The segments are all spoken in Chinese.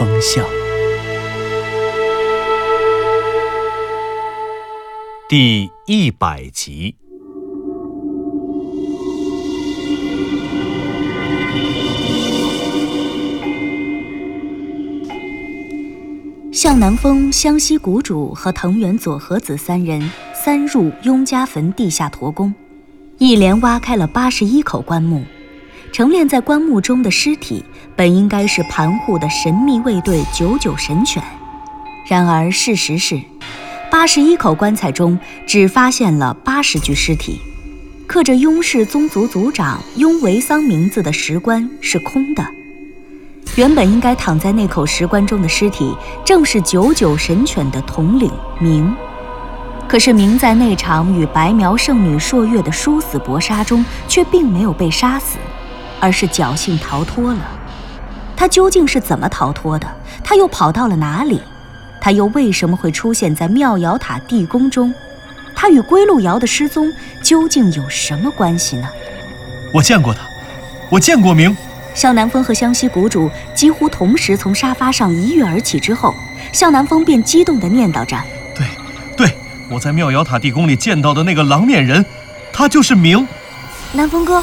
南风向》第一百集。向南风、湘西谷主和藤原佐和子三人三入雍家坟地下驼宫，一连挖开了八十一口棺木。陈列在棺木中的尸体本应该是盘户的神秘卫队九九神犬，然而事实是，八十一口棺材中只发现了八十具尸体，刻着雍氏宗族族长雍维桑名字的石棺是空的。原本应该躺在那口石棺中的尸体，正是九九神犬的统领明。可是明在那场与白苗圣女朔月的殊死搏杀中，却并没有被杀死，而是侥幸逃脱了。他究竟是怎么逃脱的？他又跑到了哪里？他又为什么会出现在妙瑶塔地宫中？他与归路瑶的失踪究竟有什么关系呢？我见过他，我见过明。向南风和湘西谷主几乎同时从沙发上一跃而起之后，向南风便激动地念叨着对，对，我在妙瑶塔地宫里见到的那个狼面人，他就是明。：“南风哥，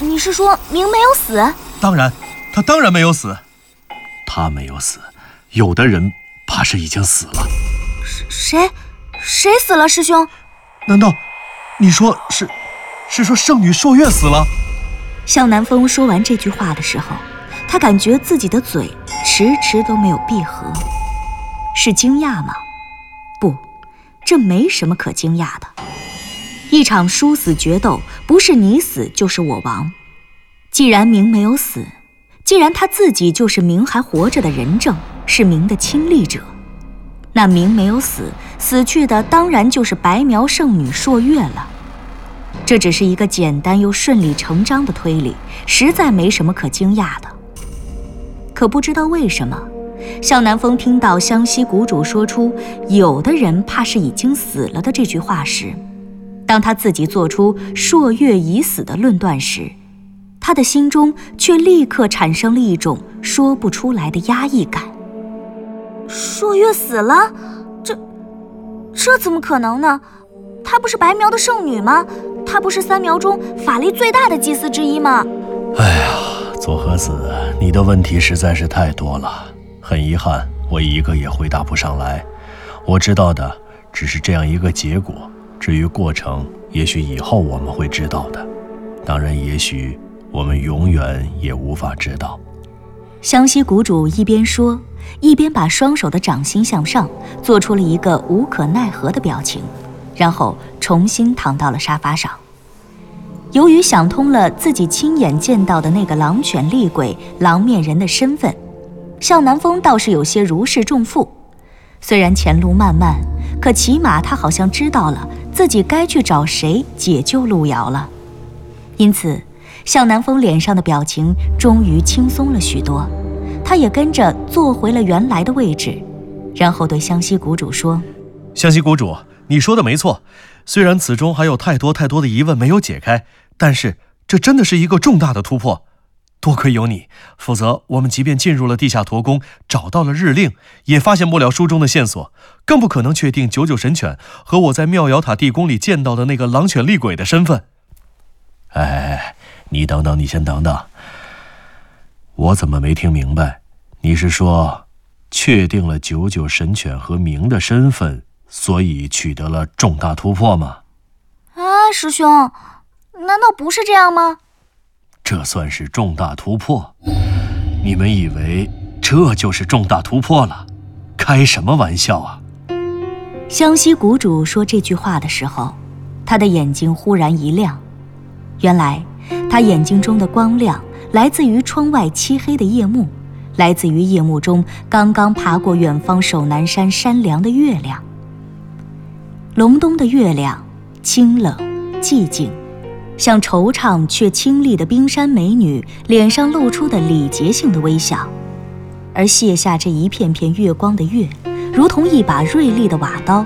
你是说明没有死？当然，他当然没有死。他没有死，有的人怕是已经死了。谁？谁死了？师兄？”难道你说是，是说圣女朔月死了？向南风说完这句话的时候，他感觉自己的嘴迟迟都没有闭合，是惊讶吗？不，这没什么可惊讶的。一场殊死决斗，不是你死就是我亡。既然明没有死，既然他自己就是明还活着的人证，是明的亲历者，那明没有死，死去的当然就是白苗圣女朔月了。这只是一个简单又顺理成章的推理，实在没什么可惊讶的。可不知道为什么，向南风听到湘西谷主说出“有的人怕是已经死了”的这句话时，当他自己做出“朔月已死”的论断时，他的心中却立刻产生了一种说不出来的压抑感。朔月死了？这，这怎么可能呢？她不是白苗的圣女吗？她不是三苗中法力最大的祭司之一吗？哎呀，左和子，你的问题实在是太多了，很遗憾，我一个也回答不上来。我知道的只是这样一个结果，至于过程，也许以后我们会知道的。当然，也许我们永远也无法知道。湘西谷主一边说，一边把双手的掌心向上，做出了一个无可奈何的表情，然后重新躺到了沙发上。由于想通了自己亲眼见到的那个狼犬厉鬼狼面人的身份，向南风倒是有些如释重负。虽然前路漫漫，可起码他好像知道了自己该去找谁解救路遥了。因此，向南风脸上的表情终于轻松了许多，他也跟着坐回了原来的位置，然后对湘西谷主说湘西谷主，你说的没错，虽然此中还有太多太多的疑问没有解开，但是这真的是一个重大的突破。多亏有你，否则我们即便进入了地下驼宫，找到了日令，也发现不了书中的线索，更不可能确定九九神犬和我在妙瑶塔地宫里见到的那个狼犬厉鬼的身份。哎，你等等，你先等等，我怎么没听明白？你是说，确定了九九神犬和明的身份，所以取得了重大突破吗？啊，师兄，难道不是这样吗？这算是重大突破？你们以为这就是重大突破了？开什么玩笑啊！：“湘西谷主说这句话的时候，他的眼睛忽然一亮。原来，他眼睛中的光亮来自于窗外漆黑的夜幕，来自于夜幕中刚刚爬过远方守南山山梁的月亮。隆冬的月亮，清冷寂静，像惆怅却清丽的冰山美女脸上露出的礼节性的微笑。而卸下这一片片月光的月，如同一把锐利的瓦刀，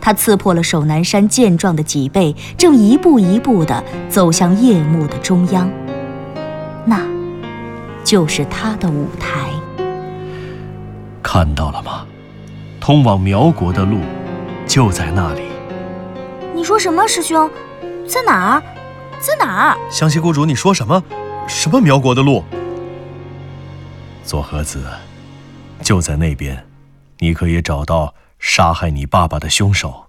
它刺破了守南山健壮的脊背，正一步一步地走向夜幕的中央。那，就是他的舞台。看到了吗？通往苗国的路，就在那里。你说什么，师兄？在哪儿？在哪儿？湘西谷主，你说什么？什么苗国的路？左和子，就在那边，你可以找到杀害你爸爸的凶手。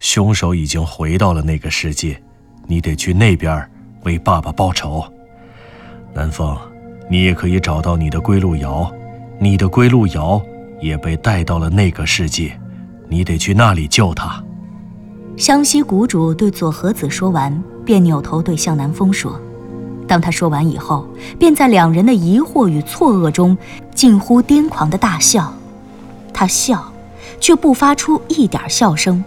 凶手已经回到了那个世界，你得去那边为爸爸报仇。南风，你也可以找到你的归路瑶，你的归路瑶也被带到了那个世界，你得去那里救他。湘西谷主对左和子说完，便扭头对向南风说。当他说完以后，便在两人的疑惑与错愕中，近乎癫狂的大笑。他笑，却不发出一点笑声，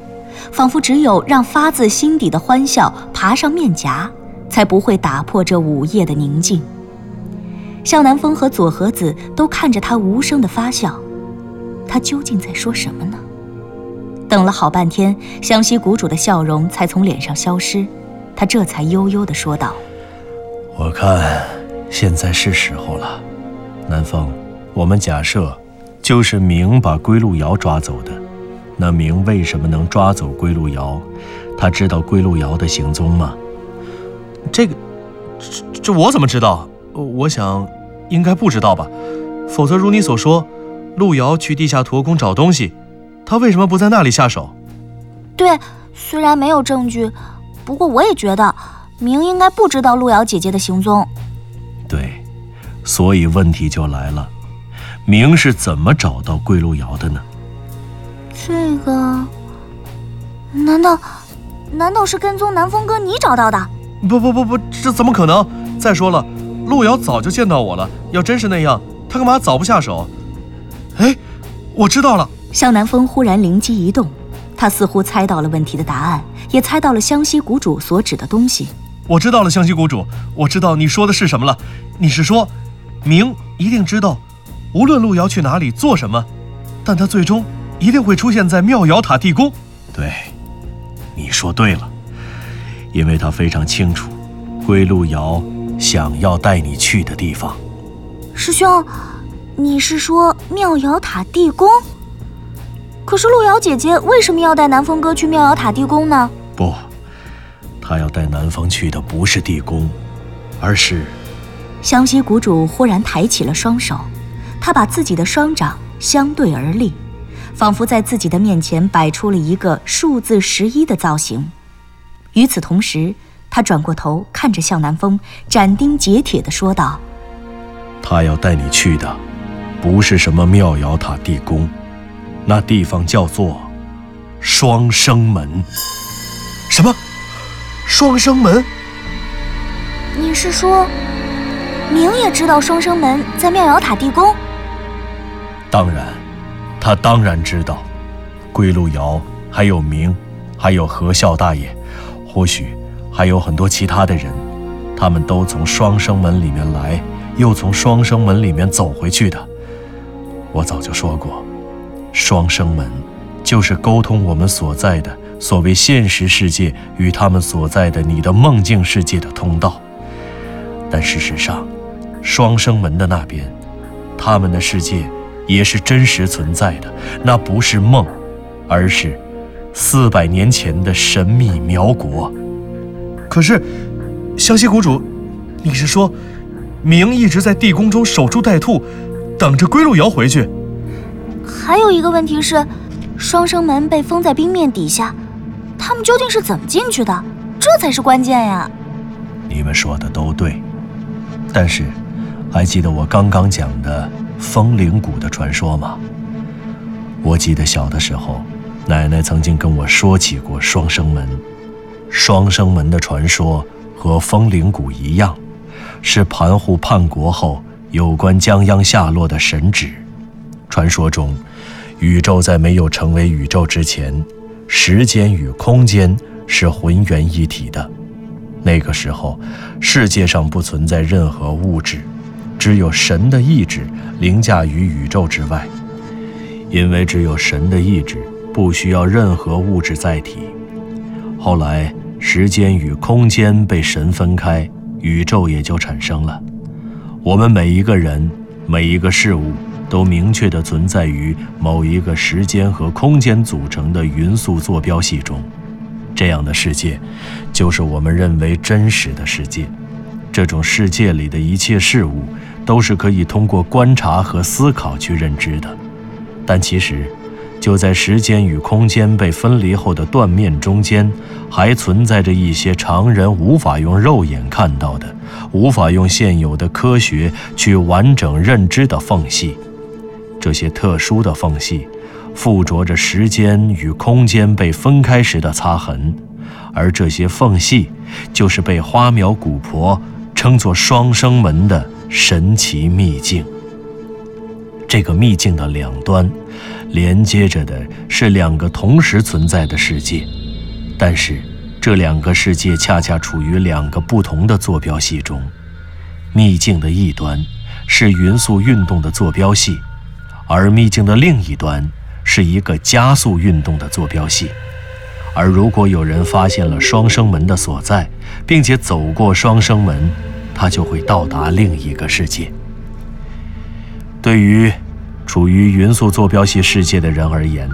仿佛只有让发自心底的欢笑爬上面颊，才不会打破这午夜的宁静。向南风和左和子都看着他无声的发笑，他究竟在说什么呢？等了好半天，湘西谷主的笑容才从脸上消失，他这才悠悠地说道。我看现在是时候了，南风，我们假设就是明把归路瑶抓走的。那明为什么能抓走归路瑶？他知道归路瑶的行踪吗？这个，这这我怎么知道？我想应该不知道吧。否则如你所说，路遥去地下驼宫找东西，他为什么不在那里下手？对，虽然没有证据，不过我也觉得。明应该不知道路遥姐姐的行踪，对，所以问题就来了，明是怎么找到桂路遥的呢？这个，难道，难道是跟踪南风哥你找到的？不不不不，这怎么可能？再说了，路遥早就见到我了，要真是那样，他干嘛早不下手？哎，我知道了。向南风忽然灵机一动，他似乎猜到了问题的答案，也猜到了湘西谷主所指的东西。我知道了，湘西谷主，我知道你说的是什么了。你是说，明一定知道，无论路遥去哪里做什么，但他最终一定会出现在妙瑶塔地宫。对，你说对了，因为他非常清楚，归路遥想要带你去的地方。师兄，你是说妙瑶塔地宫？可是路遥姐姐为什么要带南风哥去妙瑶塔地宫呢？不。他要带南风去的不是地宫，而是……湘西谷主忽然抬起了双手，他把自己的双掌相对而立，仿佛在自己的面前摆出了一个数字十一的造型。与此同时，他转过头看着向南风，斩钉截铁地说道：“他要带你去的，不是什么妙瑶塔地宫，那地方叫做双生门。什么？”双生门，你是说，明也知道双生门在妙瑶塔地宫？当然，他当然知道。归路瑶，还有明，还有何笑大爷，或许还有很多其他的人，他们都从双生门里面来，又从双生门里面走回去的。我早就说过，双生门就是沟通我们所在的。所谓现实世界与他们所在的你的梦境世界的通道，但事实上，双生门的那边，他们的世界也是真实存在的。那不是梦，而是四百年前的神秘苗国。可是，湘西谷主，你是说，明一直在地宫中守株待兔，等着归路瑶回去？还有一个问题是，双生门被封在冰面底下。他们究竟是怎么进去的？这才是关键呀！你们说的都对，但是，还记得我刚刚讲的风铃谷的传说吗？我记得小的时候，奶奶曾经跟我说起过双生门。双生门的传说和风铃谷一样，是盘户叛国后有关江央下落的神旨。传说中，宇宙在没有成为宇宙之前，时间与空间是浑圆一体的。那个时候，世界上不存在任何物质，只有神的意志凌驾于宇宙之外。因为只有神的意志，不需要任何物质载体。后来，时间与空间被神分开，宇宙也就产生了。我们每一个人、每一个事物，都明确地存在于某一个时间和空间组成的匀速坐标系中。这样的世界，就是我们认为真实的世界。这种世界里的一切事物，都是可以通过观察和思考去认知的。但其实，就在时间与空间被分离后的断面中间，还存在着一些常人无法用肉眼看到的、无法用现有的科学去完整认知的缝隙。这些特殊的缝隙，附着着时间与空间被分开时的擦痕，而这些缝隙，就是被花苗古婆称作双生门的神奇秘境。这个秘境的两端，连接着的是两个同时存在的世界，但是这两个世界恰恰处于两个不同的坐标系中。秘境的一端是匀速运动的坐标系，而秘境的另一端是一个加速运动的坐标系。而如果有人发现了双生门的所在，并且走过双生门，他就会到达另一个世界。对于处于匀速坐标系世界的人而言，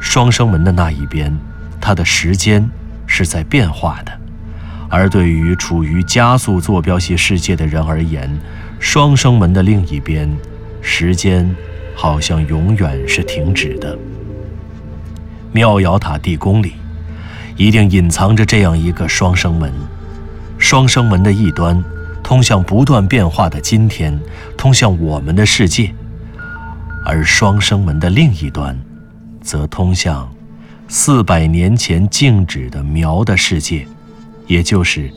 双生门的那一边，它的时间是在变化的；而对于处于加速坐标系世界的人而言，双生门的另一边，时间好像永远是停止的。妙瑶塔地宫里，一定隐藏着这样一个双生门，双生门的一端。通向不断变化的今天，通向我们的世界；而双生门的另一端，则通向四百年前静止的苗的世界，也就是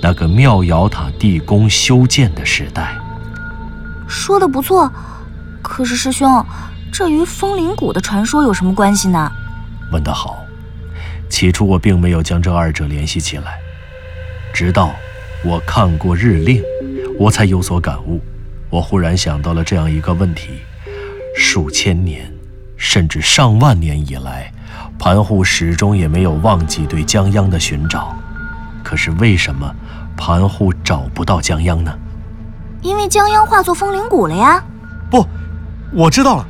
那个妙瑶塔地宫修建的时代。说的不错，可是师兄，这与风铃谷的传说有什么关系呢？问得好。起初我并没有将这二者联系起来，直到。我看过日令，我才有所感悟。我忽然想到了这样一个问题：数千年，甚至上万年以来，盘户始终也没有忘记对江央的寻找。可是为什么盘户找不到江央呢？因为江央化作风铃谷了呀。不，我知道了。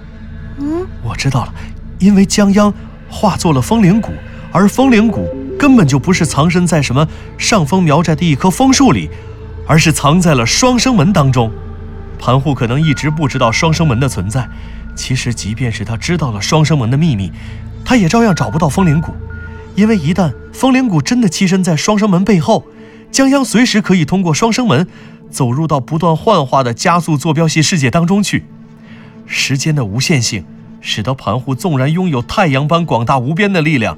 嗯，我知道了，因为江央化作了风铃谷，而风铃谷。根本就不是藏身在什么上峰苗寨的一棵枫树里，而是藏在了双生门当中。盘户可能一直不知道双生门的存在，其实即便是他知道了双生门的秘密，他也照样找不到风铃谷，因为一旦风铃谷真的栖身在双生门背后，江央随时可以通过双生门走入到不断幻化的加速坐标系世界当中去。时间的无限性，使得盘户纵然拥有太阳般广大无边的力量。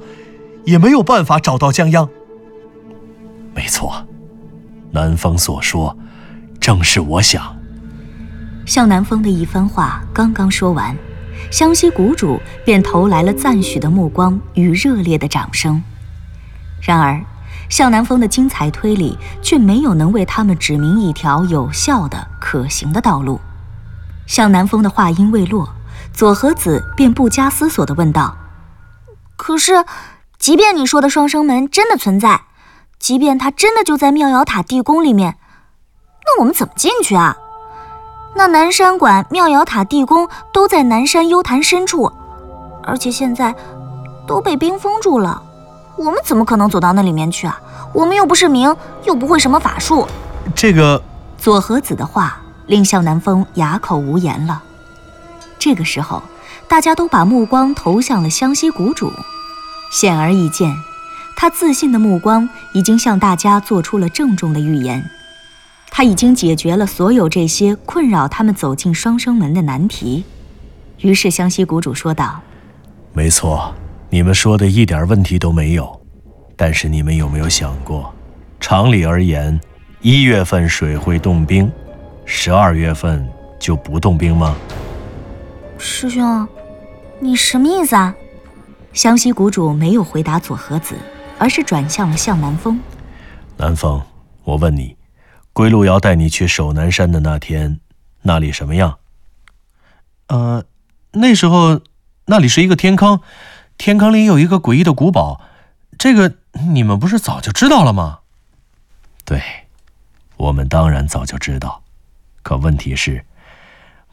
也没有办法找到江央。没错，南风所说，正是我想。向南风的一番话刚刚说完，湘西谷主便投来了赞许的目光与热烈的掌声。然而，向南风的精彩推理却没有能为他们指明一条有效的、可行的道路。向南风的话音未落，左和子便不加思索地问道：“可是？”即便你说的双生门真的存在，即便它真的就在妙瑶塔地宫里面，那我们怎么进去啊？那南山馆、妙瑶塔地宫都在南山幽潭深处，而且现在都被冰封住了，我们怎么可能走到那里面去啊？我们又不是明，又不会什么法术。这个左和子的话令向南风哑口无言了。这个时候，大家都把目光投向了湘西谷主。显而易见，他自信的目光已经向大家做出了郑重的预言。他已经解决了所有这些困扰他们走进双生门的难题。于是，湘西谷主说道：“没错，你们说的一点问题都没有。但是，你们有没有想过，常理而言，一月份水会冻冰，十二月份就不动兵吗？师兄，你什么意思啊？湘西谷主没有回答左和子，而是转向了向南风。南风，我问你，归路遥带你去守南山的那天，那里什么样？呃，那时候那里是一个天坑，天坑里有一个诡异的古堡，这个你们不是早就知道了吗？对，我们当然早就知道，可问题是，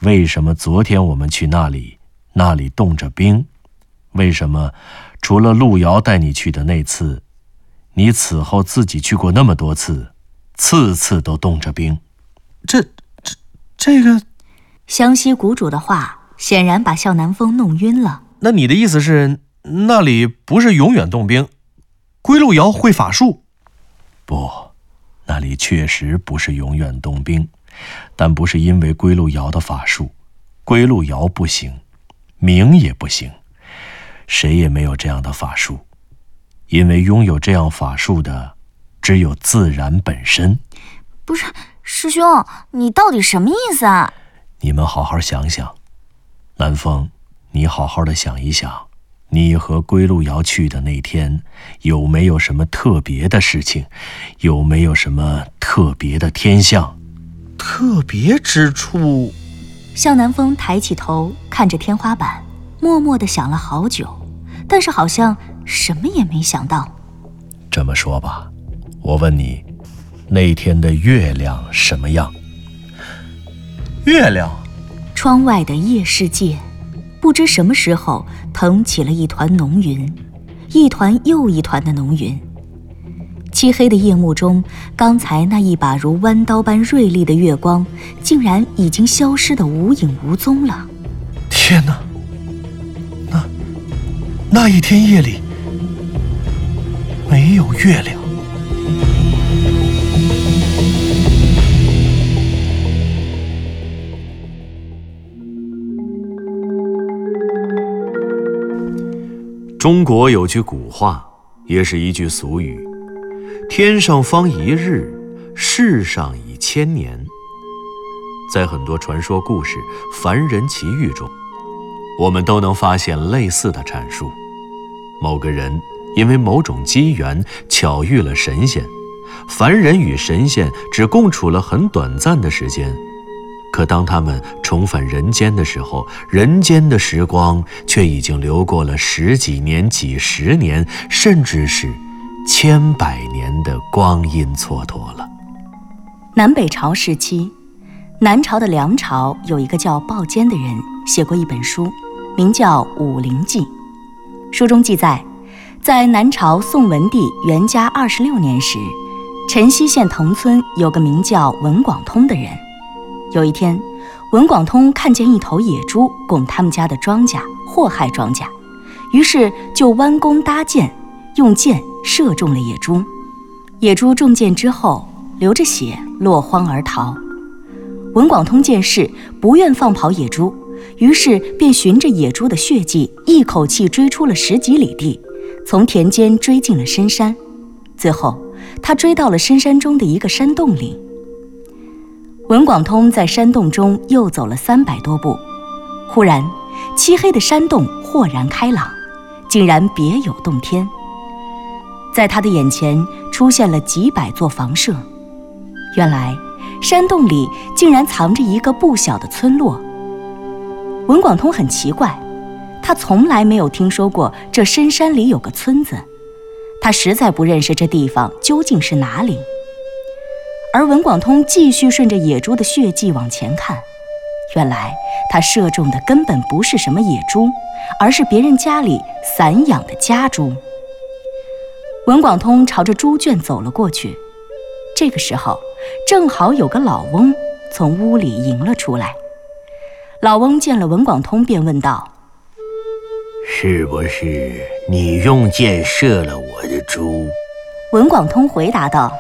为什么昨天我们去那里，那里冻着冰？为什么，除了路遥带你去的那次，你此后自己去过那么多次，次次都冻着冰？这、这、这个，湘西谷主的话显然把向南风弄晕了。那你的意思是，那里不是永远冻冰？归路遥会法术？不，那里确实不是永远冻冰，但不是因为归路遥的法术，归路遥不行，明也不行。谁也没有这样的法术，因为拥有这样法术的，只有自然本身。不是师兄，你到底什么意思啊？你们好好想想，南风，你好好的想一想，你和归路遥去的那天，有没有什么特别的事情？有没有什么特别的天象？特别之处？向南风抬起头，看着天花板，默默的想了好久。但是好像什么也没想到。这么说吧，我问你，那天的月亮什么样？月亮。窗外的夜世界，不知什么时候腾起了一团浓云，一团又一团的浓云。漆黑的夜幕中，刚才那一把如弯刀般锐利的月光，竟然已经消失得无影无踪了。天哪！那一天夜里没有月亮。中国有句古话，也是一句俗语：“天上方一日，世上已千年。”在很多传说故事、凡人奇遇中，我们都能发现类似的阐述。某个人因为某种机缘巧遇了神仙，凡人与神仙只共处了很短暂的时间，可当他们重返人间的时候，人间的时光却已经流过了十几年、几十年，甚至是千百年的光阴蹉跎了。南北朝时期，南朝的梁朝有一个叫鲍坚的人，写过一本书，名叫《武陵记》。书中记载，在南朝宋文帝元嘉二十六年时，辰溪县藤村有个名叫文广通的人。有一天，文广通看见一头野猪拱他们家的庄稼，祸害庄稼，于是就弯弓搭箭，用箭射中了野猪。野猪中箭之后，流着血落荒而逃。文广通见势，不愿放跑野猪。于是便循着野猪的血迹，一口气追出了十几里地，从田间追进了深山。最后，他追到了深山中的一个山洞里。文广通在山洞中又走了三百多步，忽然，漆黑的山洞豁然开朗，竟然别有洞天。在他的眼前出现了几百座房舍，原来，山洞里竟然藏着一个不小的村落。文广通很奇怪，他从来没有听说过这深山里有个村子，他实在不认识这地方究竟是哪里。而文广通继续顺着野猪的血迹往前看，原来他射中的根本不是什么野猪，而是别人家里散养的家猪。文广通朝着猪圈走了过去，这个时候正好有个老翁从屋里迎了出来。老翁见了文广通，便问道：“是不是你用箭射了我的猪？”文广通回答道：“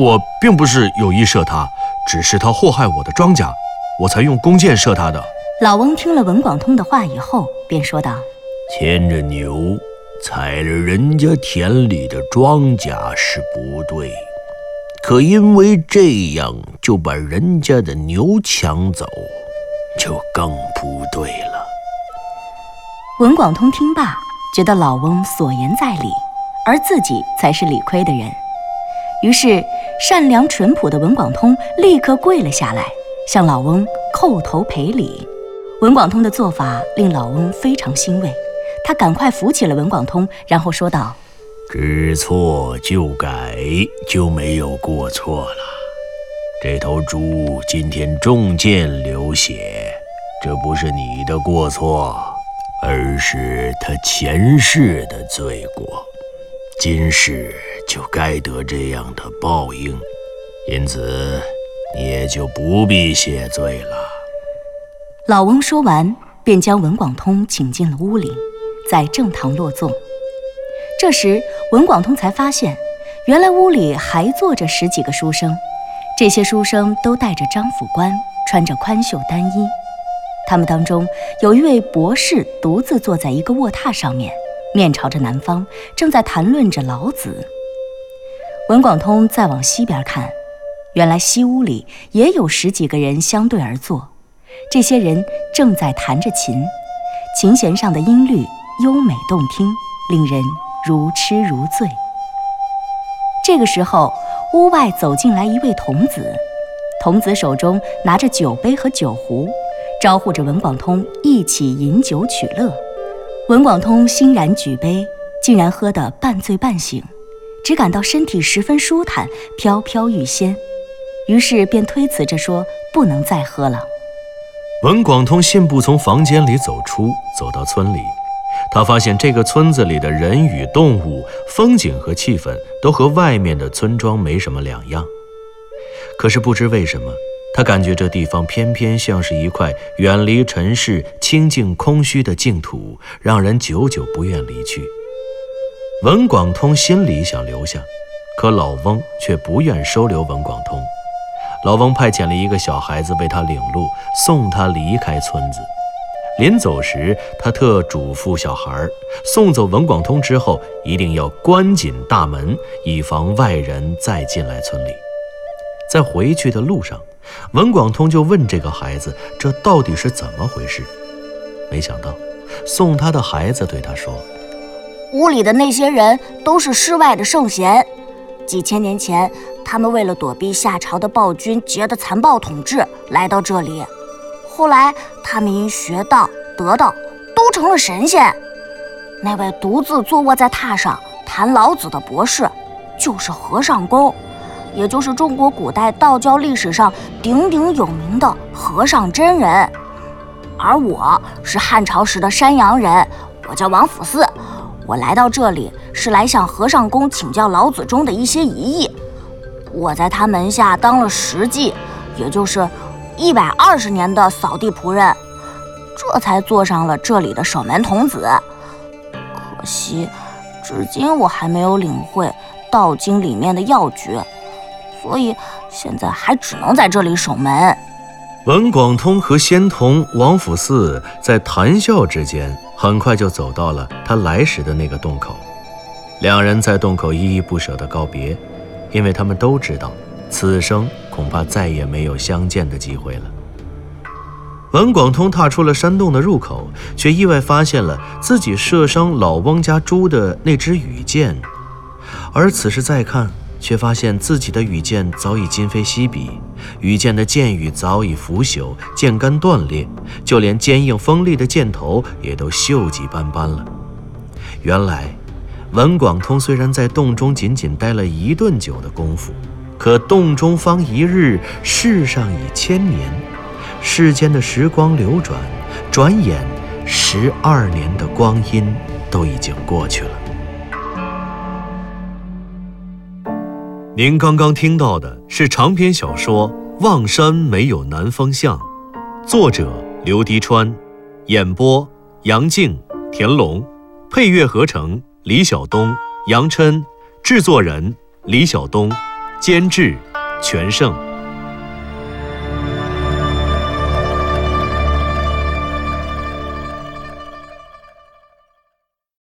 我并不是有意射他，只是他祸害我的庄稼，我才用弓箭射他的。”老翁听了文广通的话以后，便说道：“牵着牛踩了人家田里的庄稼是不对，可因为这样就把人家的牛抢走，就更不对了。文广通听罢，觉得老翁所言在理，而自己才是理亏的人。于是，善良淳朴的文广通立刻跪了下来，向老翁叩头赔礼。文广通的做法令老翁非常欣慰，他赶快扶起了文广通，然后说道：“知错就改，就没有过错了。这头猪今天中箭流血，这不是你的过错，而是他前世的罪过。今世。”就该得这样的报应，因此你也就不必谢罪了。老翁说完，便将文广通请进了屋里，在正堂落座。这时，文广通才发现，原来屋里还坐着十几个书生，这些书生都戴着张府冠，穿着宽袖单衣。他们当中有一位博士，独自坐在一个卧榻上面，面朝着南方，正在谈论着老子。文广通再往西边看，原来西屋里也有十几个人相对而坐，这些人正在弹着琴，琴弦上的音律优美动听，令人如痴如醉。这个时候，屋外走进来一位童子，童子手中拿着酒杯和酒壶，招呼着文广通一起饮酒取乐。文广通欣然举杯，竟然喝得半醉半醒。只感到身体十分舒坦，飘飘欲仙，于是便推辞着说：“不能再喝了。”文广通信步从房间里走出，走到村里，他发现这个村子里的人与动物、风景和气氛都和外面的村庄没什么两样。可是不知为什么，他感觉这地方偏偏像是一块远离尘世、清净空虚的净土，让人久久不愿离去。文广通心里想留下，可老翁却不愿收留文广通。老翁派遣了一个小孩子为他领路，送他离开村子。临走时，他特嘱咐小孩送走文广通之后，一定要关紧大门，以防外人再进来村里。在回去的路上，文广通就问这个孩子：“这到底是怎么回事？”没想到，送他的孩子对他说。屋里的那些人都是世外的圣贤，几千年前，他们为了躲避夏朝的暴君桀的残暴统治，来到这里。后来，他们因学道得道，都成了神仙。那位独自坐卧在榻上谈老子的博士，就是和尚公，也就是中国古代道教历史上鼎鼎有名的和尚真人。而我是汉朝时的山阳人，我叫王府四。我来到这里是来向和尚公请教老子中的一些疑义。我在他门下当了十季，也就是一百二十年的扫地仆人，这才做上了这里的守门童子。可惜，至今我还没有领会《道经》里面的要诀，所以现在还只能在这里守门。文广通和仙童王府四在谈笑之间，很快就走到了他来时的那个洞口。两人在洞口依依不舍地告别，因为他们都知道，此生恐怕再也没有相见的机会了。文广通踏出了山洞的入口，却意外发现了自己射伤老翁家猪的那支羽箭，而此时再看。却发现自己的羽箭早已今非昔比，羽箭的箭羽早已腐朽，箭杆断裂，就连坚硬锋利的箭头也都锈迹斑斑了。原来，文广通虽然在洞中仅仅待了一顿酒的功夫，可洞中方一日，世上已千年。世间的时光流转，转眼十二年的光阴都已经过去了。您刚刚听到的是长篇小说《望山没有南方向》，作者刘迪川，演播杨静、田龙，配乐合成李晓东、杨琛，制作人李晓东，监制全胜。